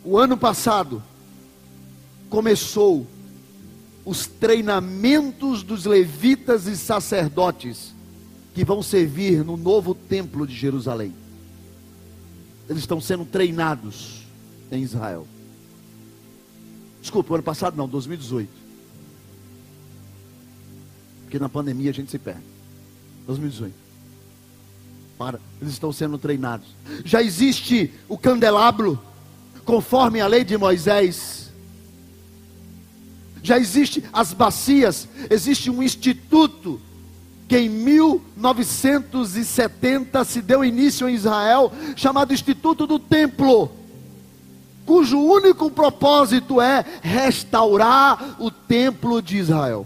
O ano passado começou os treinamentos dos levitas e sacerdotes que vão servir no novo templo de Jerusalém. Eles estão sendo treinados em Israel. Desculpa, ano passado não, 2018. Porque na pandemia a gente se perde. 2018. Para, eles estão sendo treinados. Já existe o candelabro, conforme a lei de Moisés. Já existe as bacias, existe um instituto que em 1970 se deu início em Israel, chamado Instituto do Templo, cujo único propósito é restaurar o templo de Israel.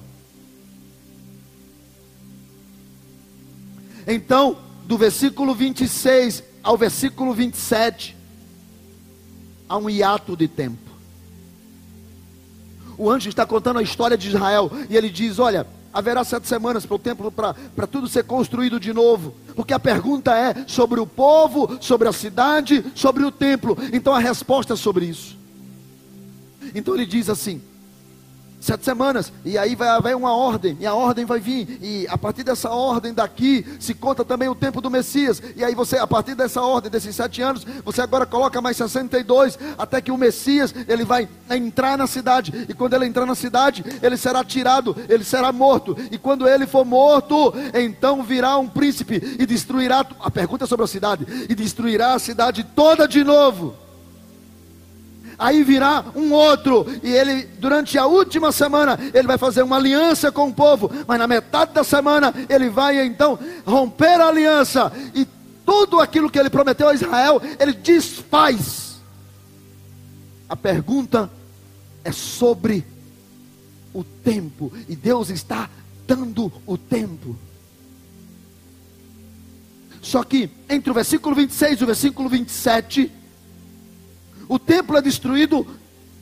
Então, do versículo 26 ao versículo 27, há um hiato de tempo. O anjo está contando a história de Israel e ele diz: Olha, haverá sete semanas para o templo, para tudo ser construído de novo. Porque a pergunta é sobre o povo, sobre a cidade, sobre o templo. Então a resposta é sobre isso. Então ele diz assim: Sete semanas, e aí vai haver uma ordem, e a ordem vai vir, e a partir dessa ordem daqui, se conta também o tempo do Messias, e aí você, a partir dessa ordem, desses sete anos, você agora coloca mais 62, até que o Messias, ele vai entrar na cidade, e quando ele entrar na cidade, ele será tirado, ele será morto, e quando ele for morto, então virá um príncipe, e destruirá, a pergunta é sobre a cidade, e destruirá a cidade toda de novo, aí virá um outro, e ele, durante a última semana, ele vai fazer uma aliança com o povo, mas na metade da semana, ele vai então romper a aliança, e tudo aquilo que ele prometeu a Israel, ele desfaz. A pergunta é sobre o tempo, e Deus está dando o tempo. Só que entre o versículo 26 e o versículo 27, o templo é destruído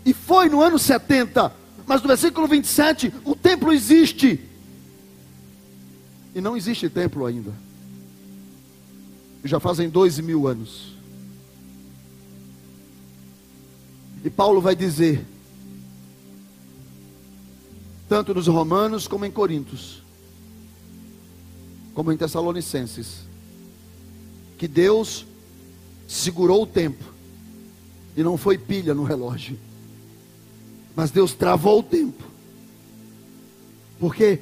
e foi no ano 70. Mas no versículo 27, o templo existe. E não existe templo ainda. Já fazem dois mil anos. E Paulo vai dizer, tanto nos Romanos como em Coríntios, como em Tessalonicenses, que Deus segurou o tempo e não foi pilha no relógio. Mas Deus travou o tempo. Porque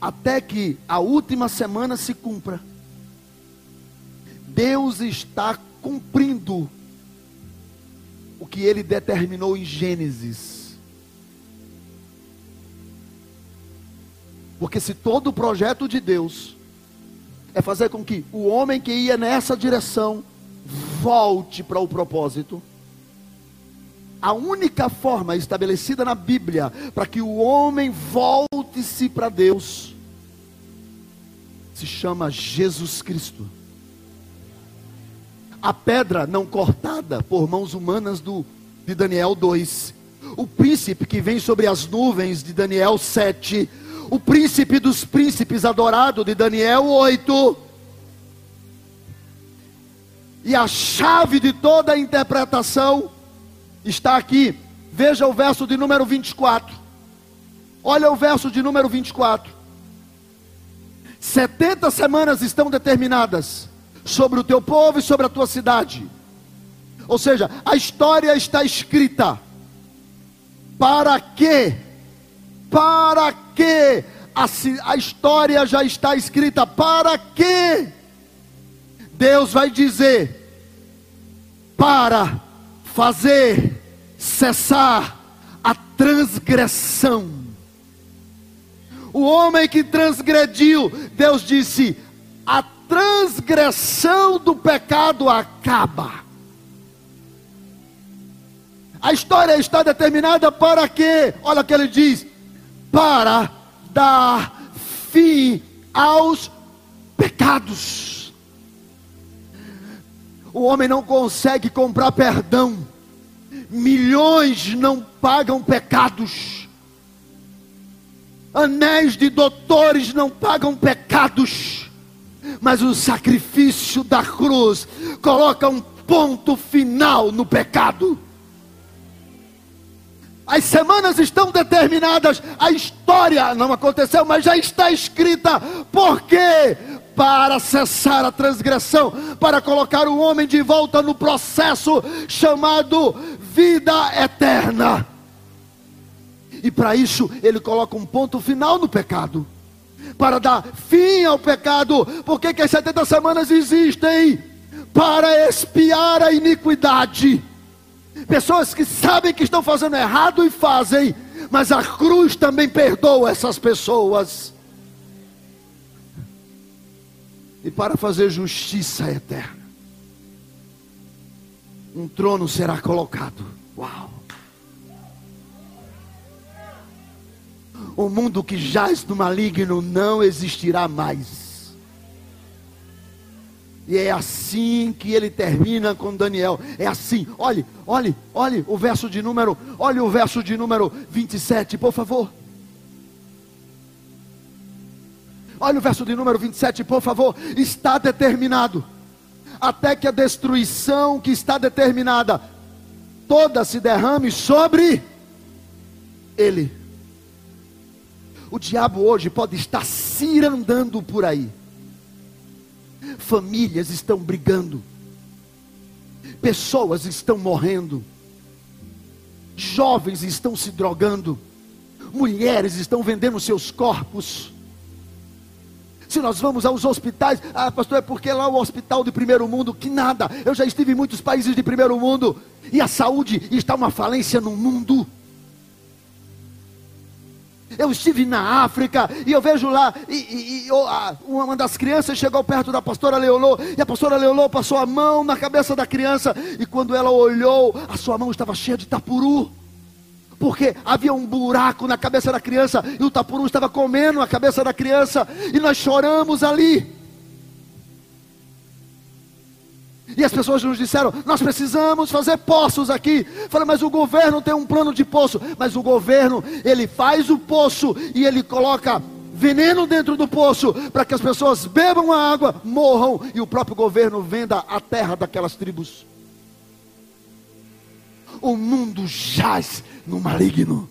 até que a última semana se cumpra, Deus está cumprindo o que ele determinou em Gênesis. Porque se todo o projeto de Deus é fazer com que o homem que ia nessa direção volte para o propósito, a única forma estabelecida na Bíblia para que o homem volte-se para Deus se chama Jesus Cristo. A pedra não cortada por mãos humanas do, de Daniel 2. O príncipe que vem sobre as nuvens de Daniel 7. O príncipe dos príncipes adorado de Daniel 8. E a chave de toda a interpretação está aqui. Veja o verso de número 24. Olha o verso de número 24. 70 semanas estão determinadas sobre o teu povo e sobre a tua cidade. Ou seja, a história está escrita. Para que? Para que a, a história já está escrita. Para quê? Deus vai dizer: para fazer cessar a transgressão. O homem que transgrediu, Deus disse: a transgressão do pecado acaba. A história está determinada para quê? Olha o que ele diz: para dar fim aos pecados. O homem não consegue comprar perdão. Milhões não pagam pecados. Anéis de doutores não pagam pecados. Mas o sacrifício da cruz coloca um ponto final no pecado. As semanas estão determinadas, a história não aconteceu, mas já está escrita. Por quê? Para cessar a transgressão, para colocar o homem de volta no processo chamado vida eterna. E para isso, ele coloca um ponto final no pecado. Para dar fim ao pecado. Por que, as 70 semanas existem? Para expiar a iniquidade Pessoas que sabem que estão fazendo errado e fazem, mas a cruz também perdoa essas pessoas. E para fazer justiça eterna, um trono será colocado. Uau! O mundo que jaz no maligno não existirá mais. E é assim que ele termina com Daniel. É assim. Olhe, olhe, olhe o verso de número, olhe o verso de número 27, por favor. Olha o verso de número 27, por favor. Está determinado. Até que a destruição que está determinada toda se derrame sobre ele. O diabo hoje pode estar cirandando por aí famílias estão brigando, pessoas estão morrendo, jovens estão se drogando, mulheres estão vendendo seus corpos. Se nós vamos aos hospitais, ah, pastor, é porque lá é o hospital de primeiro mundo, que nada. Eu já estive em muitos países de primeiro mundo e a saúde está uma falência no mundo. Eu estive na África e eu vejo lá, e, e, e uma das crianças chegou perto da pastora Leonor, e a pastora Leonor passou a mão na cabeça da criança, e quando ela olhou, a sua mão estava cheia de tapuru. Porque havia um buraco na cabeça da criança e o tapuru estava comendo a cabeça da criança, e nós choramos ali. E as pessoas nos disseram: nós precisamos fazer poços aqui. Falei, mas o governo tem um plano de poço. Mas o governo, ele faz o poço e ele coloca veneno dentro do poço para que as pessoas bebam a água, morram e o próprio governo venda a terra daquelas tribos. O mundo jaz no maligno.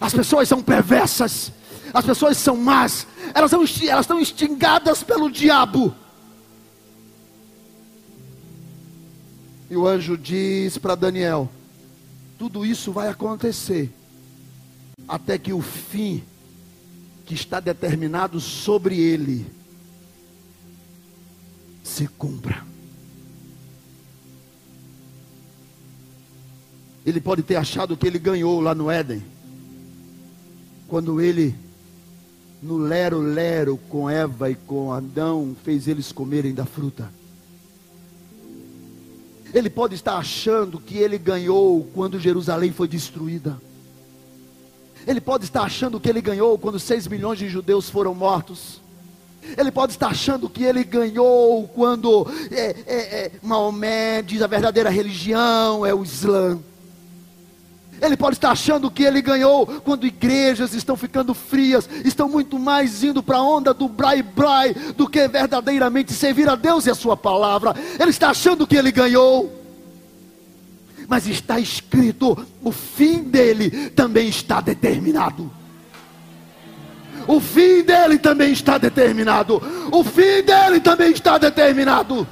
As pessoas são perversas, as pessoas são más, elas, são, elas estão extingadas pelo diabo. E o anjo diz para Daniel: tudo isso vai acontecer até que o fim que está determinado sobre ele se cumpra. Ele pode ter achado que ele ganhou lá no Éden, quando ele, no lero-lero com Eva e com Adão, fez eles comerem da fruta. Ele pode estar achando que ele ganhou quando Jerusalém foi destruída. Ele pode estar achando que ele ganhou quando seis milhões de judeus foram mortos. Ele pode estar achando que ele ganhou quando é, é, é, Maomé diz a verdadeira religião é o Islã. Ele pode estar achando que ele ganhou quando igrejas estão ficando frias, estão muito mais indo para a onda do brai-brai do que verdadeiramente servir a Deus e a Sua palavra. Ele está achando que ele ganhou, mas está escrito: o fim dele também está determinado. O fim dele também está determinado. O fim dele também está determinado.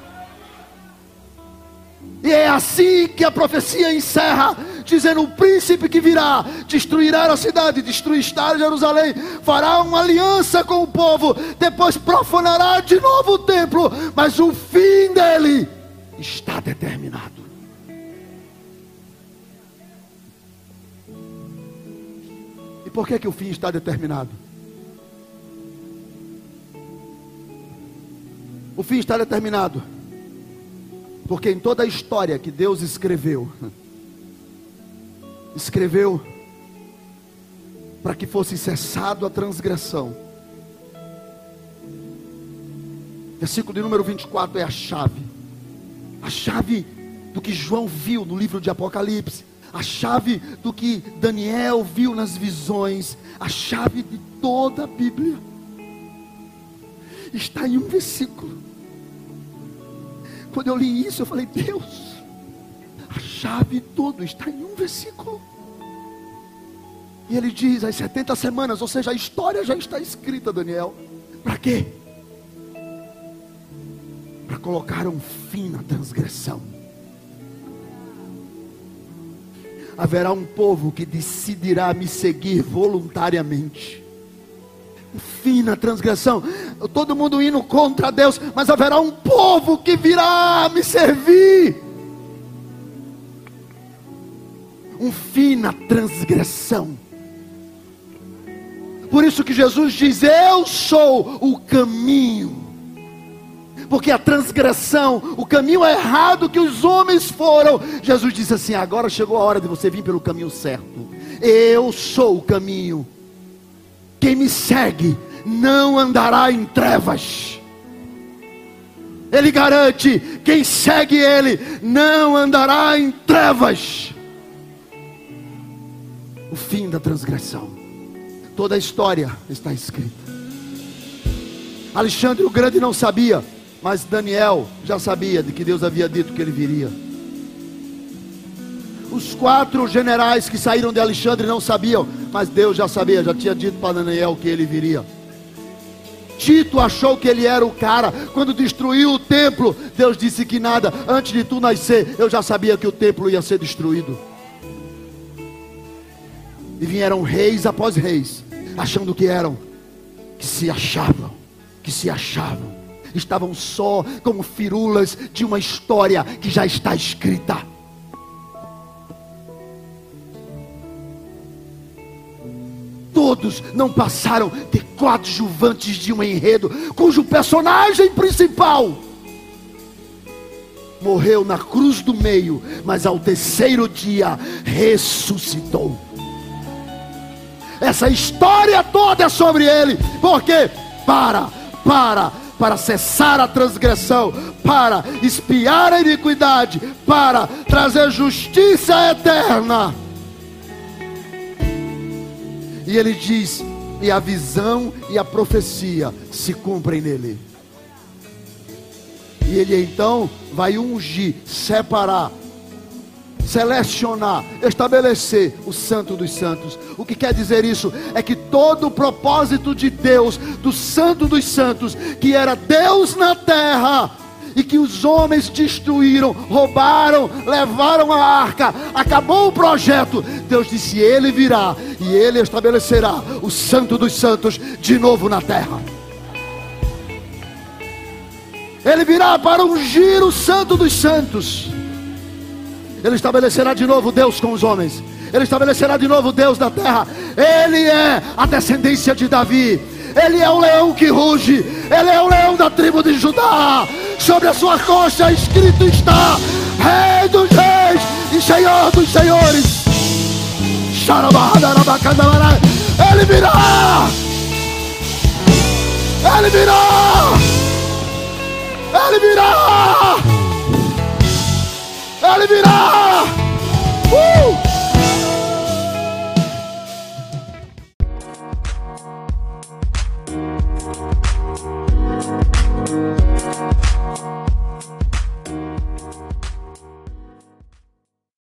E é assim que a profecia encerra dizendo: o príncipe que virá destruirá a cidade, destruirá Jerusalém, fará uma aliança com o povo, depois profanará de novo o templo, mas o fim dele está determinado. E por que, que o fim está determinado? O fim está determinado. Porque em toda a história que Deus escreveu, escreveu para que fosse cessado a transgressão. Versículo de número 24 é a chave. A chave do que João viu no livro de Apocalipse. A chave do que Daniel viu nas visões. A chave de toda a Bíblia. Está em um versículo. Quando eu li isso, eu falei: Deus, a chave toda está em um versículo. E ele diz: as 70 semanas, ou seja, a história já está escrita, Daniel. Para quê? Para colocar um fim na transgressão. Haverá um povo que decidirá me seguir voluntariamente fim na transgressão. Todo mundo indo contra Deus, mas haverá um povo que virá me servir. Um fim na transgressão. Por isso que Jesus diz: Eu sou o caminho. Porque a transgressão, o caminho errado que os homens foram, Jesus disse assim: agora chegou a hora de você vir pelo caminho certo. Eu sou o caminho. Quem me segue não andará em trevas. Ele garante: quem segue Ele não andará em trevas. O fim da transgressão. Toda a história está escrita. Alexandre o Grande não sabia, mas Daniel já sabia de que Deus havia dito que ele viria. Os quatro generais que saíram de Alexandre não sabiam, mas Deus já sabia, já tinha dito para Daniel que ele viria. Tito achou que ele era o cara. Quando destruiu o templo, Deus disse que nada. Antes de tu nascer, eu já sabia que o templo ia ser destruído. E vieram reis após reis, achando que eram, que se achavam, que se achavam. Estavam só como firulas de uma história que já está escrita. todos não passaram de coadjuvantes de um enredo, cujo personagem principal morreu na cruz do meio, mas ao terceiro dia ressuscitou. Essa história toda é sobre ele, porque para, para, para cessar a transgressão, para espiar a iniquidade, para trazer justiça eterna. E ele diz: e a visão e a profecia se cumprem nele. E ele então vai ungir, separar, selecionar, estabelecer o Santo dos Santos. O que quer dizer isso? É que todo o propósito de Deus, do Santo dos Santos, que era Deus na terra, e que os homens destruíram, roubaram, levaram a arca, acabou o projeto. Deus disse: Ele virá e ele estabelecerá o Santo dos Santos de novo na terra. Ele virá para ungir o Santo dos Santos. Ele estabelecerá de novo Deus com os homens. Ele estabelecerá de novo Deus na terra. Ele é a descendência de Davi. Ele é o leão que ruge. Ele é o leão da tribo de Judá. Sobre a sua coxa escrito está: Rei dos Reis e Senhor dos Senhores. Ele virá. Ele virá. Ele virá. 알리비라!